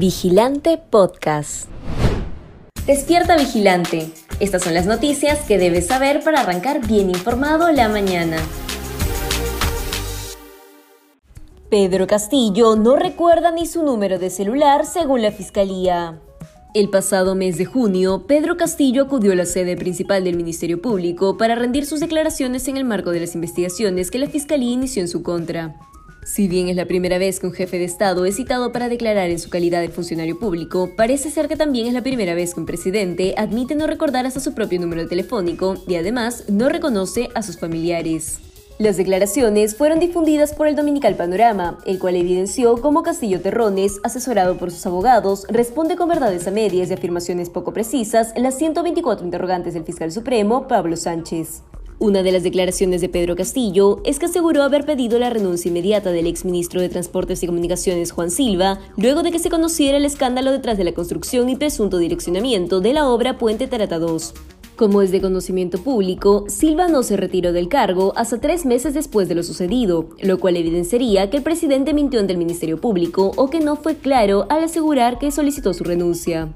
Vigilante Podcast. Despierta Vigilante. Estas son las noticias que debes saber para arrancar bien informado la mañana. Pedro Castillo no recuerda ni su número de celular según la Fiscalía. El pasado mes de junio, Pedro Castillo acudió a la sede principal del Ministerio Público para rendir sus declaraciones en el marco de las investigaciones que la Fiscalía inició en su contra. Si bien es la primera vez que un jefe de Estado es citado para declarar en su calidad de funcionario público, parece ser que también es la primera vez que un presidente admite no recordar hasta su propio número telefónico y además no reconoce a sus familiares. Las declaraciones fueron difundidas por el Dominical Panorama, el cual evidenció cómo Castillo Terrones, asesorado por sus abogados, responde con verdades a medias y afirmaciones poco precisas las 124 interrogantes del fiscal supremo, Pablo Sánchez. Una de las declaraciones de Pedro Castillo es que aseguró haber pedido la renuncia inmediata del exministro de Transportes y Comunicaciones Juan Silva, luego de que se conociera el escándalo detrás de la construcción y presunto direccionamiento de la obra Puente Tarata 2. Como es de conocimiento público, Silva no se retiró del cargo hasta tres meses después de lo sucedido, lo cual evidenciaría que el presidente mintió ante el Ministerio Público o que no fue claro al asegurar que solicitó su renuncia.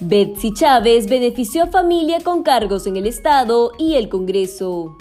Betsy Chávez benefició a familia con cargos en el Estado y el Congreso.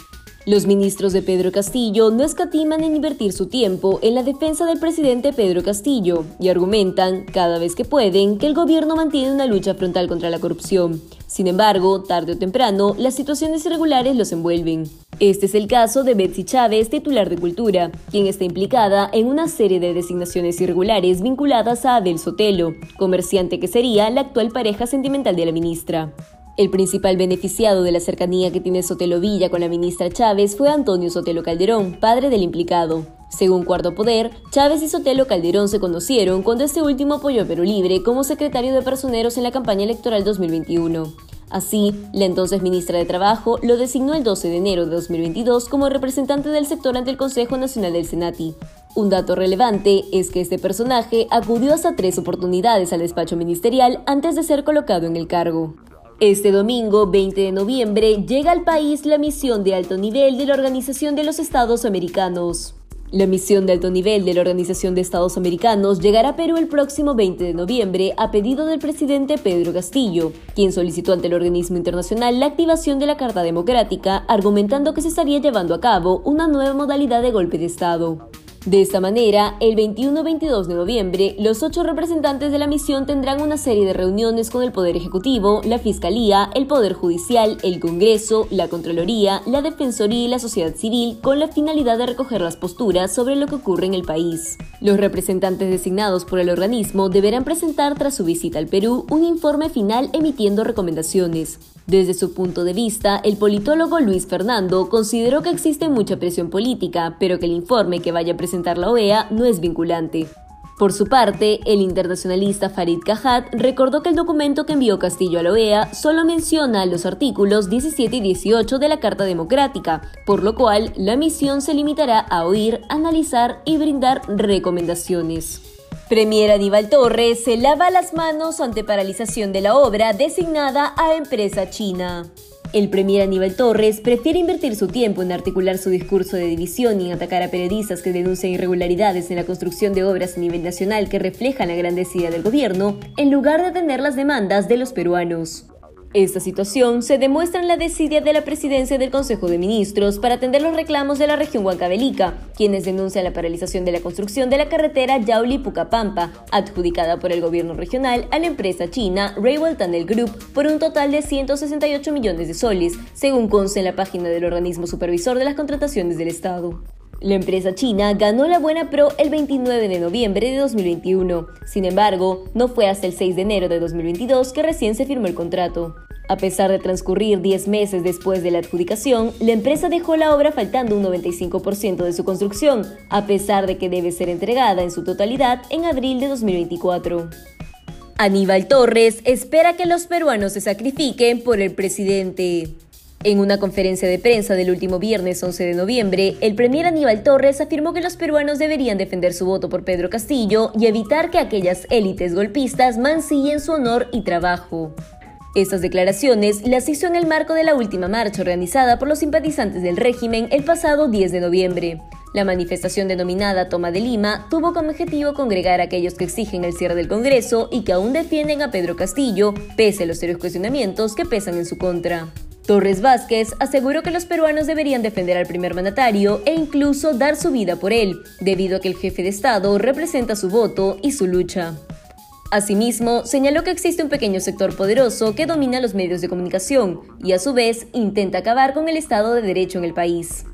Los ministros de Pedro Castillo no escatiman en invertir su tiempo en la defensa del presidente Pedro Castillo y argumentan, cada vez que pueden, que el gobierno mantiene una lucha frontal contra la corrupción. Sin embargo, tarde o temprano, las situaciones irregulares los envuelven. Este es el caso de Betsy Chávez, titular de Cultura, quien está implicada en una serie de designaciones irregulares vinculadas a Abel Sotelo, comerciante que sería la actual pareja sentimental de la ministra. El principal beneficiado de la cercanía que tiene Sotelo Villa con la ministra Chávez fue Antonio Sotelo Calderón, padre del implicado. Según Cuarto Poder, Chávez y Sotelo Calderón se conocieron cuando este último apoyó a Perú Libre como secretario de personeros en la campaña electoral 2021. Así, la entonces ministra de Trabajo lo designó el 12 de enero de 2022 como representante del sector ante el Consejo Nacional del Senati. Un dato relevante es que este personaje acudió hasta tres oportunidades al despacho ministerial antes de ser colocado en el cargo. Este domingo, 20 de noviembre, llega al país la misión de alto nivel de la Organización de los Estados Americanos. La misión de alto nivel de la Organización de Estados Americanos llegará a Perú el próximo 20 de noviembre a pedido del presidente Pedro Castillo, quien solicitó ante el organismo internacional la activación de la Carta Democrática, argumentando que se estaría llevando a cabo una nueva modalidad de golpe de Estado. De esta manera, el 21-22 de noviembre, los ocho representantes de la misión tendrán una serie de reuniones con el Poder Ejecutivo, la Fiscalía, el Poder Judicial, el Congreso, la Contraloría, la Defensoría y la sociedad civil con la finalidad de recoger las posturas sobre lo que ocurre en el país. Los representantes designados por el organismo deberán presentar tras su visita al Perú un informe final emitiendo recomendaciones. Desde su punto de vista, el politólogo Luis Fernando consideró que existe mucha presión política, pero que el informe que vaya a la OEA no es vinculante. Por su parte, el internacionalista Farid Cajat recordó que el documento que envió Castillo a la OEA solo menciona los artículos 17 y 18 de la Carta Democrática, por lo cual la misión se limitará a oír, analizar y brindar recomendaciones. Premier Aníbal Torres se lava las manos ante paralización de la obra designada a empresa china. El premier Aníbal Torres prefiere invertir su tiempo en articular su discurso de división y en atacar a periodistas que denuncian irregularidades en la construcción de obras a nivel nacional que reflejan la grandeza del gobierno, en lugar de atender las demandas de los peruanos. Esta situación se demuestra en la desidia de la presidencia del Consejo de Ministros para atender los reclamos de la región Huancavelica, quienes denuncian la paralización de la construcción de la carretera Yauli-Pucapampa, adjudicada por el gobierno regional a la empresa china Railway Tunnel Group por un total de 168 millones de soles, según consta en la página del organismo supervisor de las contrataciones del Estado. La empresa china ganó la Buena Pro el 29 de noviembre de 2021. Sin embargo, no fue hasta el 6 de enero de 2022 que recién se firmó el contrato. A pesar de transcurrir 10 meses después de la adjudicación, la empresa dejó la obra faltando un 95% de su construcción, a pesar de que debe ser entregada en su totalidad en abril de 2024. Aníbal Torres espera que los peruanos se sacrifiquen por el presidente. En una conferencia de prensa del último viernes 11 de noviembre, el premier Aníbal Torres afirmó que los peruanos deberían defender su voto por Pedro Castillo y evitar que aquellas élites golpistas mancillen su honor y trabajo. Estas declaraciones las hizo en el marco de la última marcha organizada por los simpatizantes del régimen el pasado 10 de noviembre. La manifestación denominada Toma de Lima tuvo como objetivo congregar a aquellos que exigen el cierre del Congreso y que aún defienden a Pedro Castillo, pese a los serios cuestionamientos que pesan en su contra. Torres Vázquez aseguró que los peruanos deberían defender al primer mandatario e incluso dar su vida por él, debido a que el jefe de Estado representa su voto y su lucha. Asimismo, señaló que existe un pequeño sector poderoso que domina los medios de comunicación y a su vez intenta acabar con el Estado de Derecho en el país.